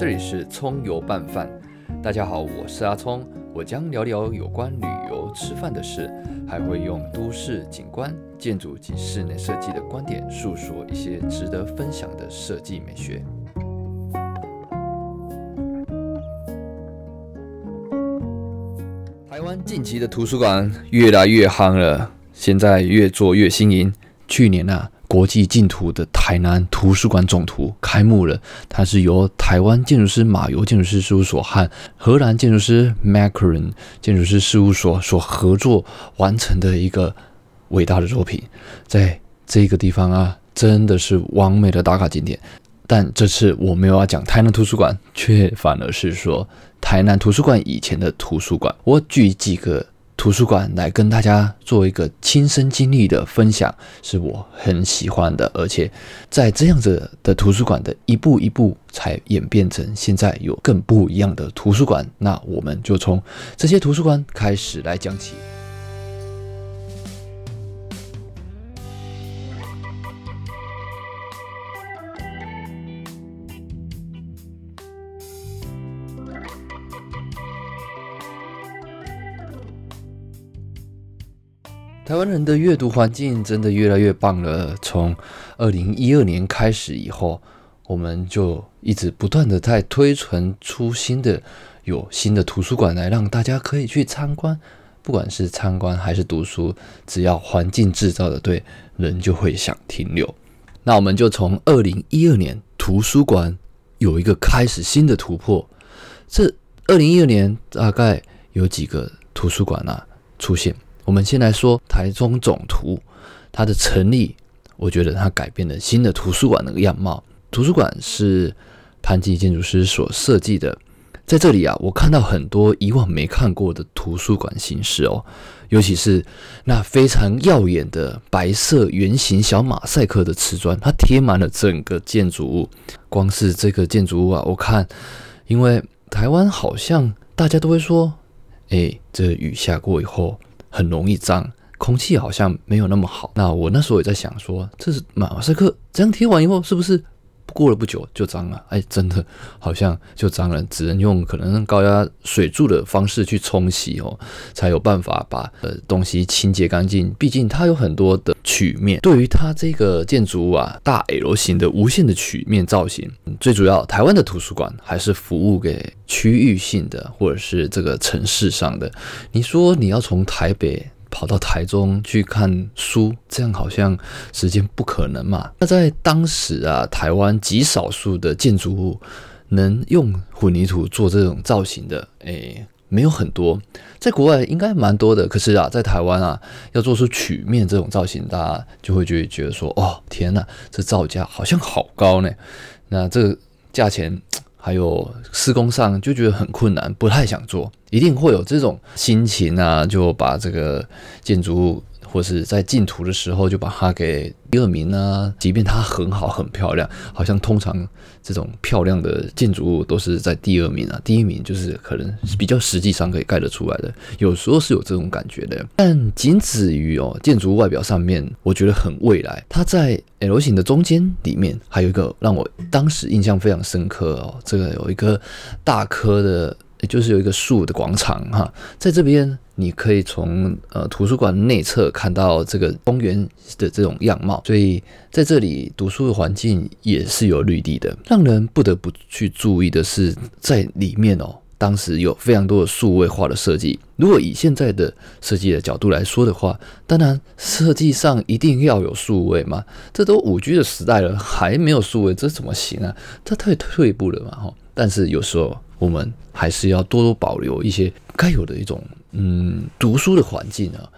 这里是葱油拌饭。大家好，我是阿葱，我将聊聊有关旅游、吃饭的事，还会用都市景观、建筑及室内设计的观点，述说一些值得分享的设计美学。台湾近期的图书馆越来越夯了，现在越做越新颖。去年啊。国际净土的台南图书馆总图开幕了，它是由台湾建筑师马游建筑师事务所和荷兰建筑师 Macron 建筑师事务所所合作完成的一个伟大的作品。在这个地方啊，真的是完美的打卡景点。但这次我没有要讲台南图书馆，却反而是说台南图书馆以前的图书馆。我举几个。图书馆来跟大家做一个亲身经历的分享，是我很喜欢的，而且在这样子的图书馆的一步一步，才演变成现在有更不一样的图书馆。那我们就从这些图书馆开始来讲起。台湾人的阅读环境真的越来越棒了。从二零一二年开始以后，我们就一直不断的在推陈出新的，有新的图书馆来让大家可以去参观。不管是参观还是读书，只要环境制造的对，人就会想停留。那我们就从二零一二年图书馆有一个开始新的突破。这二零一二年大概有几个图书馆啊出现？我们先来说台中总图，它的成立，我觉得它改变了新的图书馆的样貌。图书馆是潘基建筑师所设计的，在这里啊，我看到很多以往没看过的图书馆形式哦，尤其是那非常耀眼的白色圆形小马赛克的瓷砖，它贴满了整个建筑物。光是这个建筑物啊，我看，因为台湾好像大家都会说，哎，这雨下过以后。很容易脏，空气好像没有那么好。那我那时候也在想说，这是马赛克这样贴完以后，是不是过了不久就脏了？哎，真的好像就脏了，只能用可能高压水柱的方式去冲洗哦，才有办法把呃东西清洁干净。毕竟它有很多的曲面，对于它这个建筑物啊，大 L 型的无限的曲面造型，最主要台湾的图书馆还是服务给。区域性的，或者是这个城市上的，你说你要从台北跑到台中去看书，这样好像时间不可能嘛？那在当时啊，台湾极少数的建筑物能用混凝土做这种造型的，诶，没有很多。在国外应该蛮多的，可是啊，在台湾啊，要做出曲面这种造型，大家就会觉得觉得说，哦，天哪，这造价好像好高呢。那这个价钱。还有施工上就觉得很困难，不太想做，一定会有这种心情啊，就把这个建筑物。或是在进图的时候就把它给第二名呢？即便它很好很漂亮，好像通常这种漂亮的建筑物都是在第二名啊，第一名就是可能比较实际上可以盖得出来的，有时候是有这种感觉的。但仅止于哦，建筑物外表上面，我觉得很未来。它在 L 型的中间里面还有一个让我当时印象非常深刻哦，这个有一个大颗的。也就是有一个树的广场哈，在这边你可以从呃图书馆内侧看到这个公园的这种样貌，所以在这里读书的环境也是有绿地的。让人不得不去注意的是，在里面哦，当时有非常多的数位化的设计。如果以现在的设计的角度来说的话，当然设计上一定要有数位嘛，这都五 G 的时代了，还没有数位，这怎么行啊？这太退步了嘛哈。但是有时候。我们还是要多多保留一些该有的一种嗯读书的环境啊，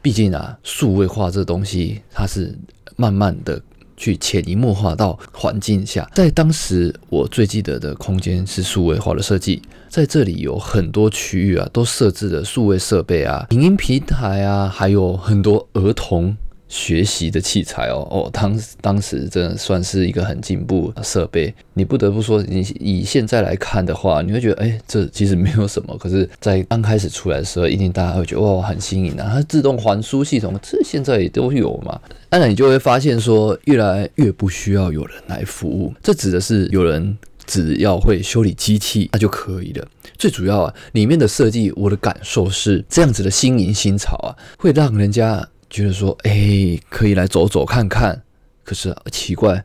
毕竟啊数位化这东西它是慢慢的去潜移默化到环境下，在当时我最记得的空间是数位化的设计，在这里有很多区域啊都设置了数位设备啊、影音平台啊，还有很多儿童。学习的器材哦哦，当当时真的算是一个很进步设备。你不得不说，你以现在来看的话，你会觉得，哎，这其实没有什么。可是，在刚开始出来的时候，一定大家会觉得，哇，很新颖啊！它自动还书系统，这现在也都有嘛。当然，你就会发现说，越来越不需要有人来服务。这指的是有人。只要会修理机器那就可以了。最主要啊，里面的设计，我的感受是这样子的新颖新潮啊，会让人家觉得说，哎，可以来走走看看。可是奇怪，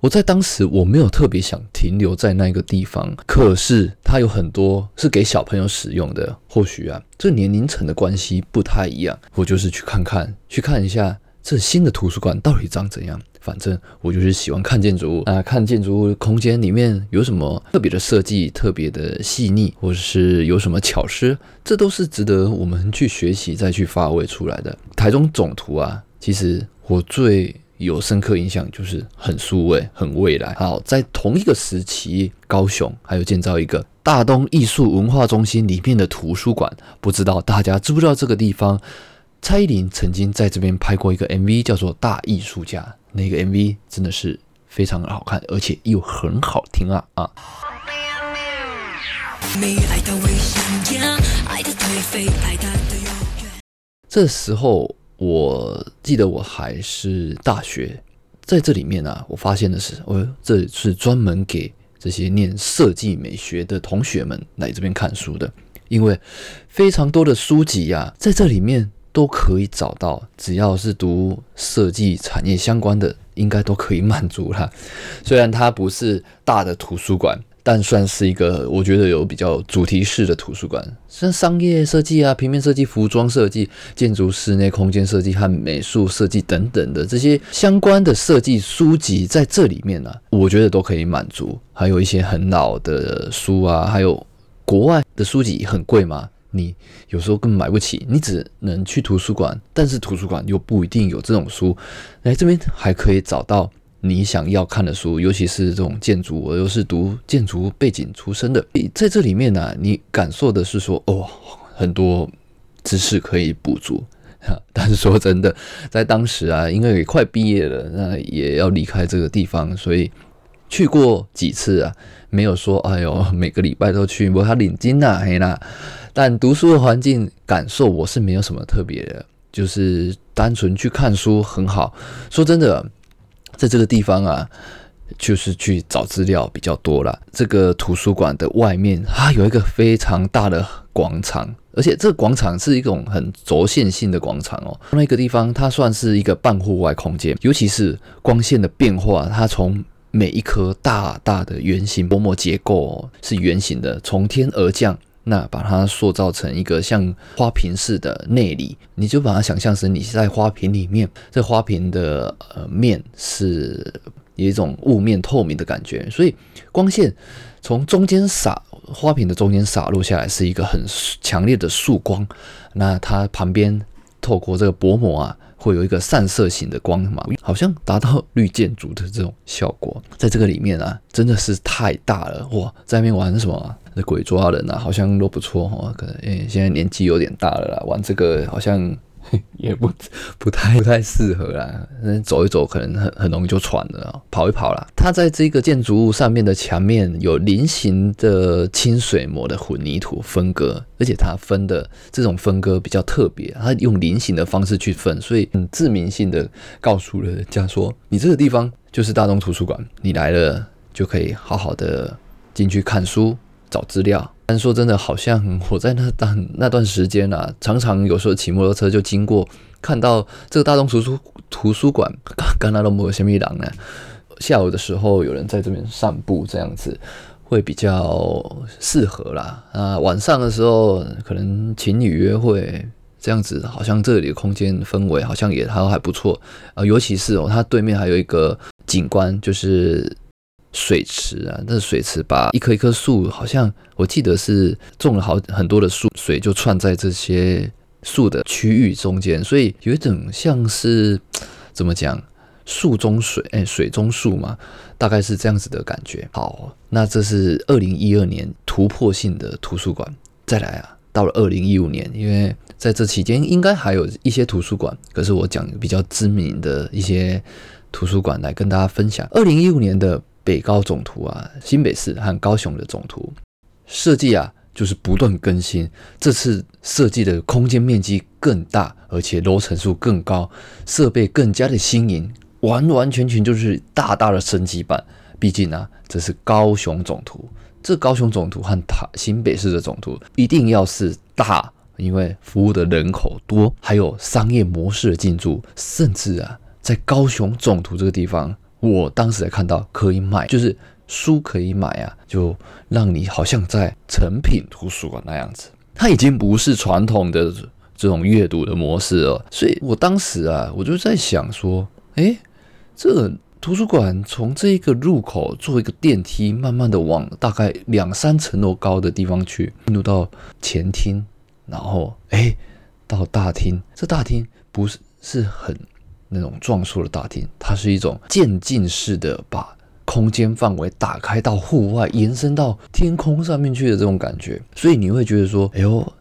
我在当时我没有特别想停留在那个地方，可是它有很多是给小朋友使用的，或许啊，这年龄层的关系不太一样。我就是去看看，去看一下这新的图书馆到底长怎样。反正我就是喜欢看建筑物啊，看建筑物空间里面有什么特别的设计，特别的细腻，或者是有什么巧思，这都是值得我们去学习再去发挥出来的。台中总图啊，其实我最有深刻印象就是很数位、很未来。好，在同一个时期，高雄还有建造一个大东艺术文化中心里面的图书馆，不知道大家知不知道这个地方？蔡依林曾经在这边拍过一个 MV，叫做《大艺术家》。那个 MV 真的是非常好看，而且又很好听啊啊！这时候我记得我还是大学，在这里面啊，我发现的是，哦，这是专门给这些念设计美学的同学们来这边看书的，因为非常多的书籍呀，在这里面。都可以找到，只要是读设计产业相关的，应该都可以满足啦。虽然它不是大的图书馆，但算是一个我觉得有比较主题式的图书馆。像商业设计啊、平面设计、服装设计、建筑室内空间设计和美术设计等等的这些相关的设计书籍，在这里面呢，我觉得都可以满足。还有一些很老的书啊，还有国外的书籍很贵吗？你有时候根本买不起，你只能去图书馆，但是图书馆又不一定有这种书。来这边还可以找到你想要看的书，尤其是这种建筑，我又是读建筑背景出身的，在这里面呢，你感受的是说，哦，很多知识可以补足。但是说真的，在当时啊，因为快毕业了，那也要离开这个地方，所以去过几次啊，没有说，哎呦，每个礼拜都去，我他领金呐，嘿啦。但读书的环境感受我是没有什么特别的，就是单纯去看书很好。说真的，在这个地方啊，就是去找资料比较多了。这个图书馆的外面，它有一个非常大的广场，而且这个广场是一种很轴线性的广场哦。那个地方它算是一个半户外空间，尤其是光线的变化，它从每一颗大大的圆形薄膜结构是圆形的，从天而降。那把它塑造成一个像花瓶似的内里，你就把它想象成你在花瓶里面，这花瓶的呃面是有一种雾面透明的感觉，所以光线从中间洒花瓶的中间洒落下来，是一个很强烈的束光。那它旁边透过这个薄膜啊，会有一个散射型的光芒，好像达到绿建筑的这种效果。在这个里面啊，真的是太大了哇！在那边玩什么？那鬼抓人啊，好像都不错哈。可能诶，现在年纪有点大了啦，玩这个好像 也不不太不太适合啦。嗯，走一走可能很很容易就喘了，跑一跑啦。它在这个建筑物上面的墙面有菱形的清水模的混凝土分割，而且它分的这种分割比较特别，它用菱形的方式去分，所以很致命性的告诉了人家说，你这个地方就是大众图书馆，你来了就可以好好的进去看书。找资料，但说真的，好像我在那段那段时间啊，常常有时候骑摩托车就经过，看到这个大众图书图书馆，刚刚那都没有什么人呢。下午的时候有人在这边散步，这样子会比较适合啦。啊，晚上的时候可能情侣约会这样子，好像这里的空间氛围好像也还还不错啊。尤其是哦，它对面还有一个景观，就是。水池啊，那水池把一棵一棵树，好像我记得是种了好很多的树，水就串在这些树的区域中间，所以有一种像是怎么讲，树中水，哎，水中树嘛，大概是这样子的感觉。好，那这是二零一二年突破性的图书馆，再来啊，到了二零一五年，因为在这期间应该还有一些图书馆，可是我讲比较知名的一些图书馆来跟大家分享。二零一五年的。北高总图啊，新北市和高雄的总图设计啊，就是不断更新。这次设计的空间面积更大，而且楼层数更高，设备更加的新颖，完完全全就是大大的升级版，毕竟啊，这是高雄总图，这高雄总图和台新北市的总图一定要是大，因为服务的人口多，还有商业模式的进驻，甚至啊，在高雄总图这个地方，我当时还看到可以买，就是书可以买啊，就让你好像在成品图书馆那样子，它已经不是传统的。这种阅读的模式了，所以我当时啊，我就在想说，诶，这个图书馆从这一个入口做一个电梯，慢慢的往大概两三层楼高的地方去，进入到前厅，然后诶，到大厅。这大厅不是是很那种壮硕的大厅，它是一种渐进式的，把空间范围打开到户外，延伸到天空上面去的这种感觉。所以你会觉得说，哎呦。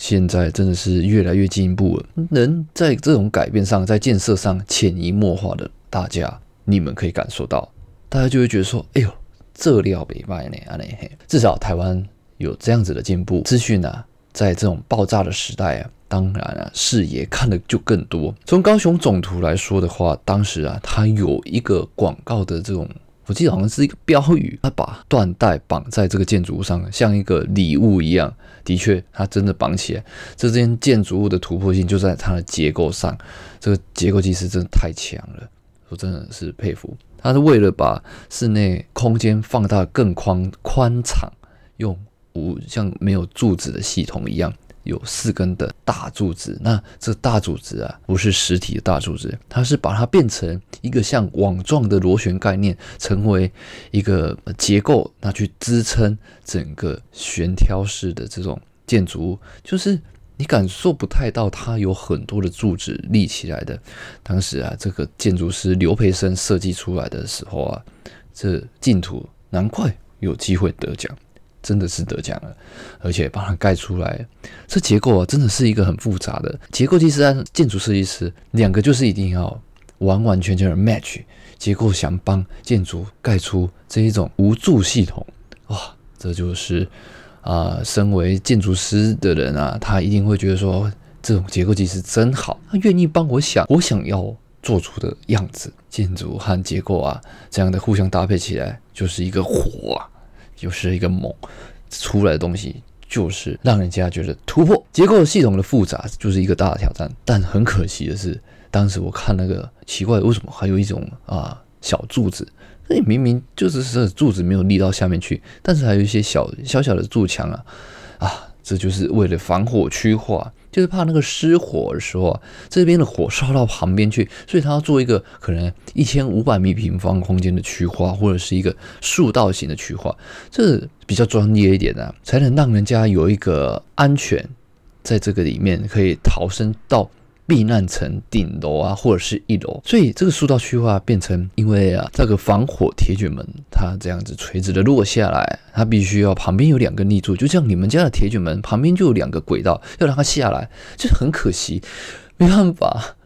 现在真的是越来越进步了，能在这种改变上，在建设上潜移默化的，大家你们可以感受到，大家就会觉得说，哎呦，这料北卖呢，啊嘞嘿，至少台湾有这样子的进步，资讯啊，在这种爆炸的时代啊，当然啊，视野看的就更多。从高雄总图来说的话，当时啊，它有一个广告的这种。我记得好像是一个标语，它把缎带绑在这个建筑物上，像一个礼物一样。的确，它真的绑起来。这间建筑物的突破性就在它的结构上，这个结构技师真的太强了，我真的是佩服。它是为了把室内空间放大更宽宽敞，用无像没有柱子的系统一样。有四根的大柱子，那这大柱子啊，不是实体的大柱子，它是把它变成一个像网状的螺旋概念，成为一个结构，那去支撑整个悬挑式的这种建筑物，就是你感受不太到它有很多的柱子立起来的。当时啊，这个建筑师刘培生设计出来的时候啊，这净土难怪有机会得奖。真的是得奖了，而且把它盖出来，这结构啊，真的是一个很复杂的结构。技师和建筑设计师两个就是一定要完完全全的 match 结构，想帮建筑盖出这一种无柱系统，哇，这就是啊，身为建筑师的人啊，他一定会觉得说，这种结构技师真好，他愿意帮我想我想要做出的样子。建筑和结构啊，这样的互相搭配起来，就是一个火啊。就是一个猛出来的东西，就是让人家觉得突破结构系统的复杂，就是一个大的挑战。但很可惜的是，当时我看那个奇怪，为什么还有一种啊小柱子？那明明就是是柱子没有立到下面去，但是还有一些小小小的柱墙啊啊，这就是为了防火区化。就是怕那个失火的时候，这边的火烧到旁边去，所以他要做一个可能一千五百米平方空间的区化，或者是一个竖道型的区化，这比较专业一点的，才能让人家有一个安全，在这个里面可以逃生到。避难层顶楼啊，或者是一楼，所以这个塑道区化变成，因为啊，这个防火铁卷门它这样子垂直的落下来，它必须要旁边有两根立柱，就像你们家的铁卷门旁边就有两个轨道，要让它下来，就是很可惜，没办法，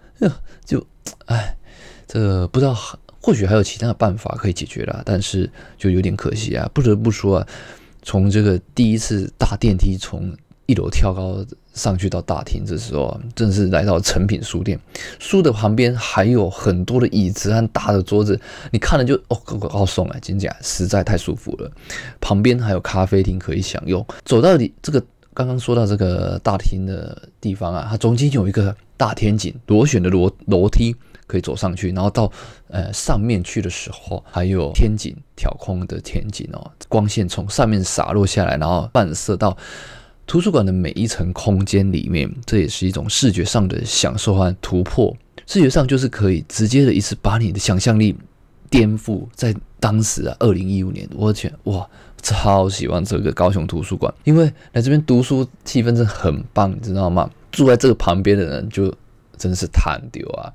就哎，这不知道，或许还有其他的办法可以解决了，但是就有点可惜啊，不得不说啊，从这个第一次大电梯从。一楼跳高上去到大厅，这时候正是来到成品书店。书的旁边还有很多的椅子和大的桌子，你看了就哦，好爽啊！真假实在太舒服了。旁边还有咖啡厅可以享用。走到底这个刚刚说到这个大厅的地方啊，它中间有一个大天井，螺旋的楼楼梯可以走上去，然后到呃上面去的时候，还有天井挑空的天井哦，光线从上面洒落下来，然后反射到。图书馆的每一层空间里面，这也是一种视觉上的享受和突破。视觉上就是可以直接的一次把你的想象力颠覆。在当时啊，二零一五年，我天哇，超喜欢这个高雄图书馆，因为来这边读书气氛真的很棒，你知道吗？住在这个旁边的人就真是贪丢啊！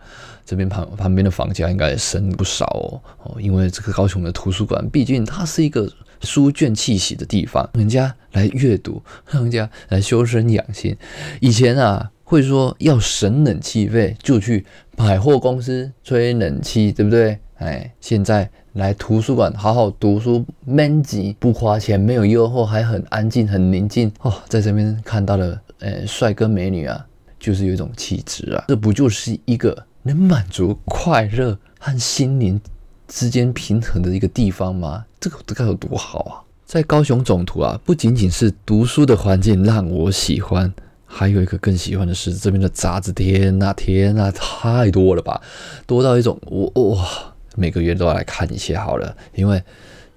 这边旁旁边的房价应该也升不少哦哦，因为这个高雄的图书馆，毕竟它是一个。书卷气息的地方，人家来阅读，人家来修身养性。以前啊，会说要省冷气费，就去百货公司吹冷气，对不对？哎，现在来图书馆好好读书，闷级不花钱，没有诱惑，还很安静，很宁静哦。在这边看到了，呃，帅哥美女啊，就是有一种气质啊。这不就是一个能满足快乐和心灵之间平衡的一个地方吗？这个该有多好啊！在高雄总图啊，不仅仅是读书的环境让我喜欢，还有一个更喜欢的是这边的杂志。天呐，天呐，太多了吧，多到一种我哇，每个月都要来看一些好了，因为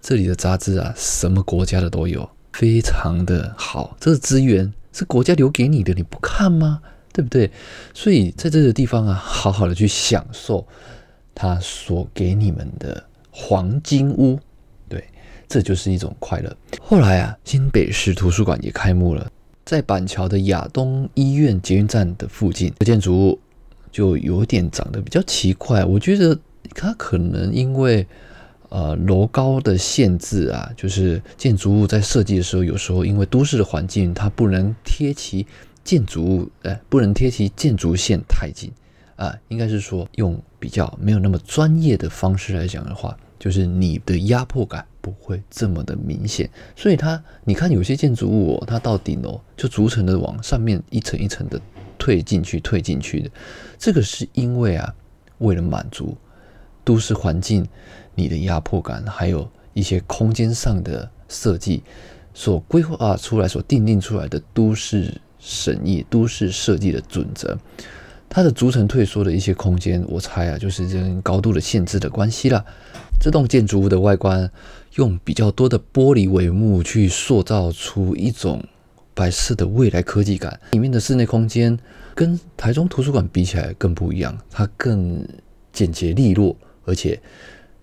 这里的杂志啊，什么国家的都有，非常的好。这个资源是国家留给你的，你不看吗？对不对？所以在这个地方啊，好好的去享受他所给你们的黄金屋。对这就是一种快乐。后来啊，新北市图书馆也开幕了，在板桥的亚东医院捷运站的附近，这建筑物就有点长得比较奇怪。我觉得它可能因为呃楼高的限制啊，就是建筑物在设计的时候，有时候因为都市的环境，它不能贴其建筑物，哎，不能贴其建筑线太近啊。应该是说用比较没有那么专业的方式来讲的话，就是你的压迫感。不会这么的明显，所以它，你看有些建筑物哦，它到顶楼就逐层的往上面一层一层的退进去，退进去的，这个是因为啊，为了满足都市环境你的压迫感，还有一些空间上的设计所规划出来、所定定出来的都市审议、都市设计的准则，它的逐层退缩的一些空间，我猜啊，就是这高度的限制的关系了。这栋建筑物的外观。用比较多的玻璃帷幕去塑造出一种白色的未来科技感，里面的室内空间跟台中图书馆比起来更不一样，它更简洁利落，而且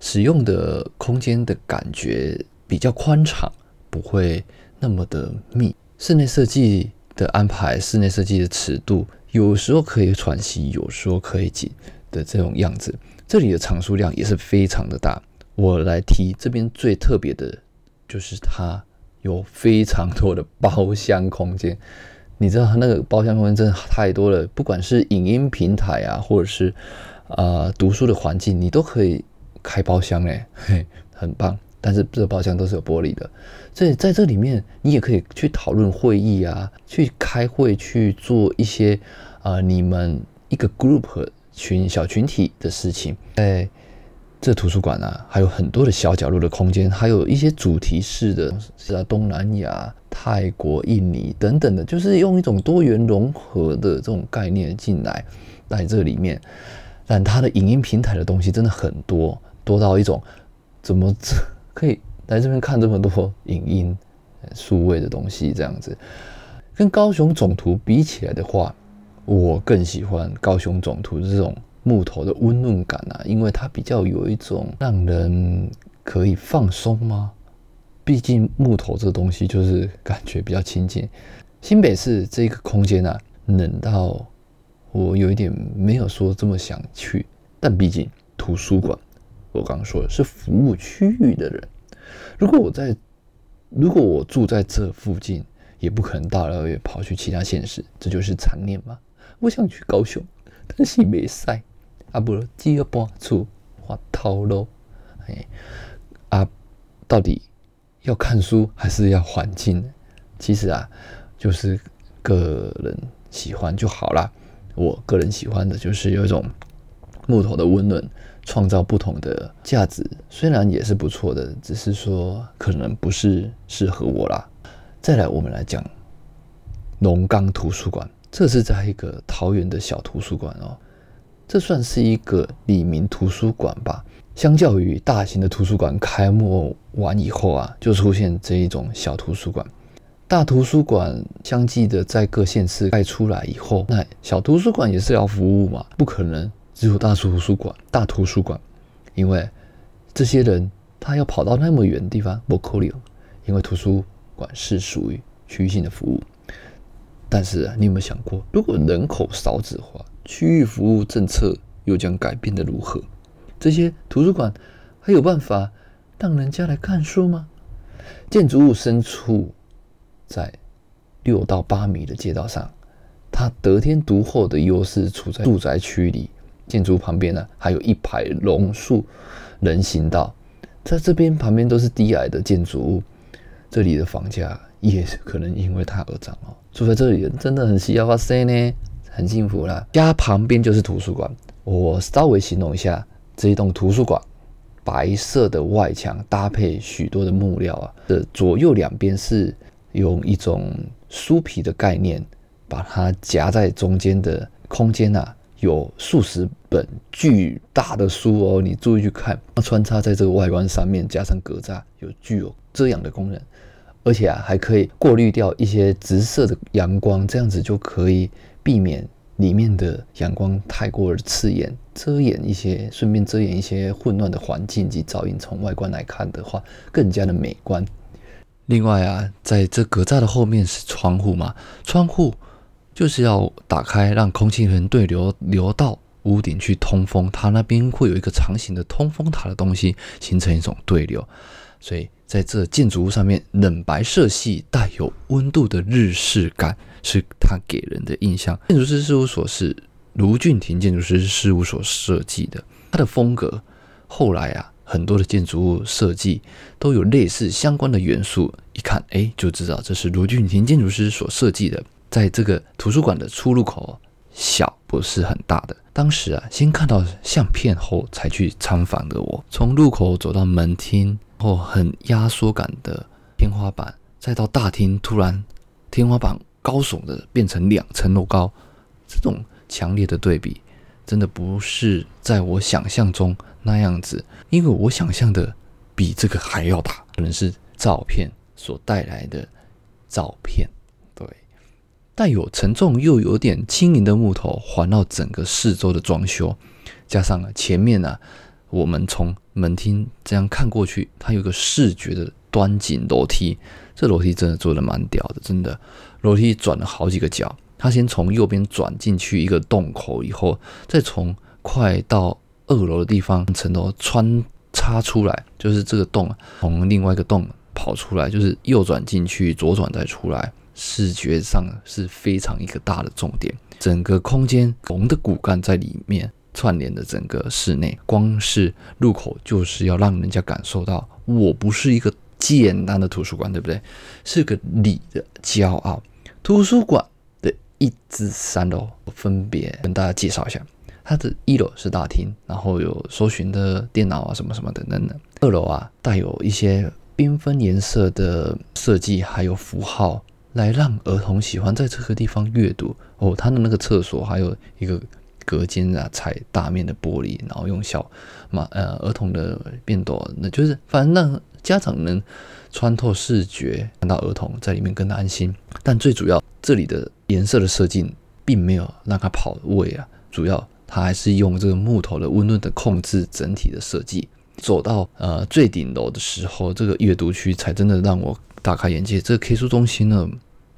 使用的空间的感觉比较宽敞，不会那么的密。室内设计的安排，室内设计的尺度，有时候可以喘息，有时候可以紧的这种样子。这里的藏书量也是非常的大。我来提这边最特别的，就是它有非常多的包厢空间。你知道它那个包厢空间真的太多了，不管是影音平台啊，或者是啊读书的环境，你都可以开包厢嘞，嘿，很棒。但是这包厢都是有玻璃的，所以在这里面你也可以去讨论会议啊，去开会，去做一些啊你们一个 group 群小群体的事情，哎。这图书馆啊，还有很多的小角落的空间，还有一些主题式的，是啊，东南亚、泰国、印尼等等的，就是用一种多元融合的这种概念进来在这里面。但它的影音平台的东西真的很多，多到一种怎么这可以来这边看这么多影音 数位的东西这样子？跟高雄总图比起来的话，我更喜欢高雄总图这种。木头的温润感啊，因为它比较有一种让人可以放松吗？毕竟木头这东西就是感觉比较亲近。新北市这个空间啊，冷到我有一点没有说这么想去。但毕竟图书馆，我刚刚说的是服务区域的人。如果我在，如果我住在这附近，也不可能大老远跑去其他县市，这就是残念吗？我想去高雄，但是没赛。啊，不，只要搬出发头咯。哎，啊，到底要看书还是要环境？其实啊，就是个人喜欢就好啦。我个人喜欢的就是有一种木头的温暖，创造不同的价值，虽然也是不错的，只是说可能不是适合我啦。再来，我们来讲龙岗图书馆，这是在一个桃园的小图书馆哦。这算是一个李明图书馆吧。相较于大型的图书馆开幕完以后啊，就出现这一种小图书馆。大图书馆相继的在各县市盖出来以后，那小图书馆也是要服务嘛，不可能只有大图书馆。大图书馆，因为这些人他要跑到那么远的地方，不可能。因为图书馆是属于区域性的服务。但是你有没有想过，如果人口少子化？区域服务政策又将改变的如何？这些图书馆还有办法让人家来看书吗？建筑物深处在六到八米的街道上，它得天独厚的优势处在住宅区里。建筑旁边呢，还有一排榕树人行道，在这边旁边都是低矮的建筑物，这里的房价也可能因为它而涨哦。住在这里人真的很需要哇塞呢。很幸福啦，家旁边就是图书馆。我稍微形容一下这一栋图书馆白色的外墙搭配许多的木料啊，的左右两边是用一种书皮的概念把它夹在中间的空间啊，有数十本巨大的书哦，你注意去看，它穿插在这个外观上面，加上格栅，有具有遮阳的功能，而且啊还可以过滤掉一些直射的阳光，这样子就可以避免。里面的阳光太过刺眼，遮掩一些，顺便遮掩一些混乱的环境及噪音。从外观来看的话，更加的美观。另外啊，在这格栅的后面是窗户嘛，窗户就是要打开，让空气能对流流到屋顶去通风。它那边会有一个长形的通风塔的东西，形成一种对流。所以在这建筑物上面，冷白色系带有温度的日式感。是他给人的印象。建筑师事务所是卢俊廷建筑师事务所设计的，他的风格后来啊，很多的建筑物设计都有类似相关的元素，一看哎就知道这是卢俊廷建筑师所设计的。在这个图书馆的出入口小不是很大的，当时啊先看到相片后才去参访的我，从入口走到门厅后很压缩感的天花板，再到大厅，突然天花板。高耸的变成两层楼高，这种强烈的对比，真的不是在我想象中那样子。因为我想象的比这个还要大，可能是照片所带来的照片。带有沉重又有点轻盈的木头环绕整个四周的装修，加上啊前面呢，我们从门厅这样看过去，它有个视觉的端景楼梯。这楼梯真的做的蛮屌的，真的。楼梯转了好几个角，他先从右边转进去一个洞口，以后再从快到二楼的地方层楼穿插出来，就是这个洞从另外一个洞跑出来，就是右转进去，左转再出来，视觉上是非常一个大的重点。整个空间龙的骨干在里面串联的整个室内，光是入口就是要让人家感受到，我不是一个。简单的图书馆，对不对？是个礼的骄傲。图书馆的一至三楼，分别跟大家介绍一下。它的一楼是大厅，然后有搜寻的电脑啊，什么什么等等的。二楼啊，带有一些缤纷颜色的设计，还有符号，来让儿童喜欢在这个地方阅读。哦，它的那个厕所还有一个隔间啊，踩大面的玻璃，然后用小嘛呃儿童的便斗，那就是反正让。家长能穿透视觉看到儿童在里面更安心，但最主要这里的颜色的设计并没有让他跑位啊，主要他还是用这个木头的温润的控制整体的设计。走到呃最顶楼的时候，这个阅读区才真的让我大开眼界。这个 K 书中心呢，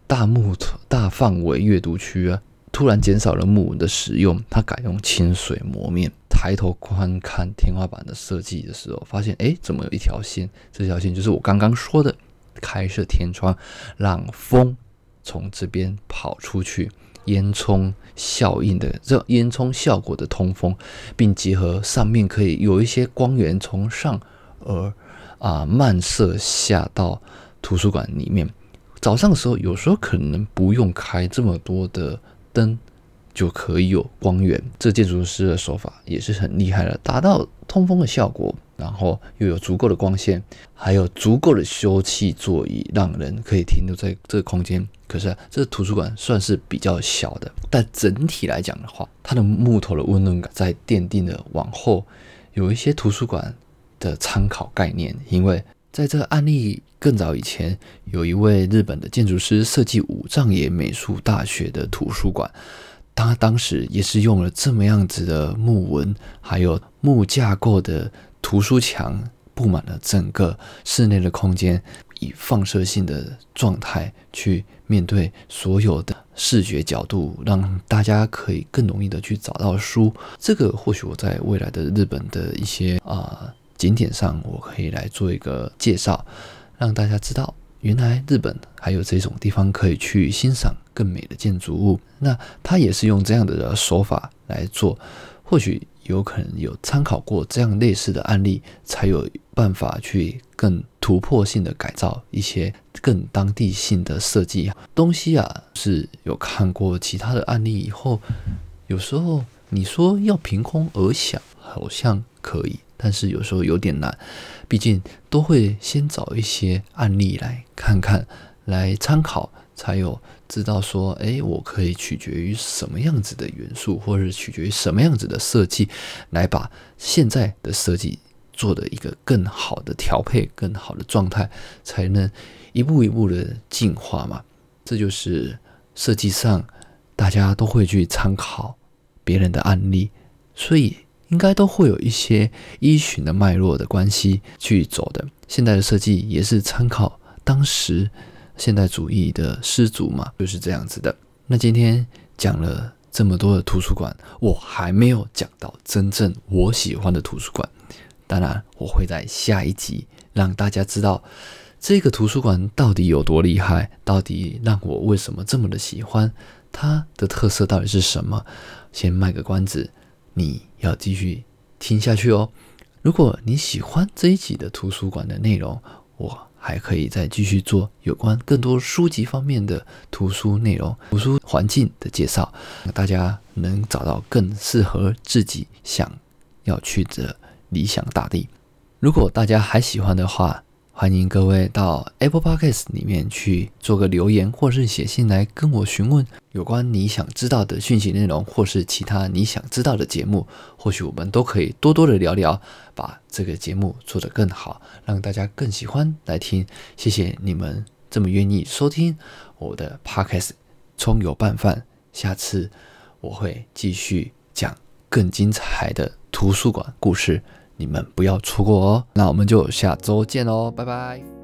大木头大范围阅读区啊。突然减少了木纹的使用，它改用清水磨面。抬头观看天花板的设计的时候，发现哎，怎么有一条线？这条线就是我刚刚说的开设天窗，让风从这边跑出去，烟囱效应的这烟囱效果的通风，并结合上面可以有一些光源从上而啊漫射下到图书馆里面。早上的时候，有时候可能不用开这么多的。灯就可以有光源，这建筑师的手法也是很厉害的，达到通风的效果，然后又有足够的光线，还有足够的休憩座椅，让人可以停留在这个空间。可是这图书馆算是比较小的，但整体来讲的话，它的木头的温润感在奠定了往后有一些图书馆的参考概念，因为在这个案例。更早以前，有一位日本的建筑师设计五藏野美术大学的图书馆，他当时也是用了这么样子的木纹，还有木架构的图书墙，布满了整个室内的空间，以放射性的状态去面对所有的视觉角度，让大家可以更容易的去找到书。这个或许我在未来的日本的一些啊景点上，我可以来做一个介绍。让大家知道，原来日本还有这种地方可以去欣赏更美的建筑物。那他也是用这样的手法来做，或许有可能有参考过这样类似的案例，才有办法去更突破性的改造一些更当地性的设计东西啊。是有看过其他的案例以后，有时候你说要凭空而想，好像可以。但是有时候有点难，毕竟都会先找一些案例来看看，来参考，才有知道说，诶，我可以取决于什么样子的元素，或者取决于什么样子的设计，来把现在的设计做的一个更好的调配、更好的状态，才能一步一步的进化嘛。这就是设计上大家都会去参考别人的案例，所以。应该都会有一些依循的脉络的关系去走的。现代的设计也是参考当时现代主义的师祖嘛，就是这样子的。那今天讲了这么多的图书馆，我还没有讲到真正我喜欢的图书馆。当然，我会在下一集让大家知道这个图书馆到底有多厉害，到底让我为什么这么的喜欢，它的特色到底是什么。先卖个关子。你要继续听下去哦。如果你喜欢这一集的图书馆的内容，我还可以再继续做有关更多书籍方面的图书内容、图书环境的介绍，大家能找到更适合自己想要去的理想大地。如果大家还喜欢的话，欢迎各位到 Apple Podcast 里面去做个留言，或是写信来跟我询问有关你想知道的讯息内容，或是其他你想知道的节目，或许我们都可以多多的聊聊，把这个节目做得更好，让大家更喜欢来听。谢谢你们这么愿意收听我的 Podcast，葱油拌饭。下次我会继续讲更精彩的图书馆故事。你们不要错过哦，那我们就下周见喽，拜拜。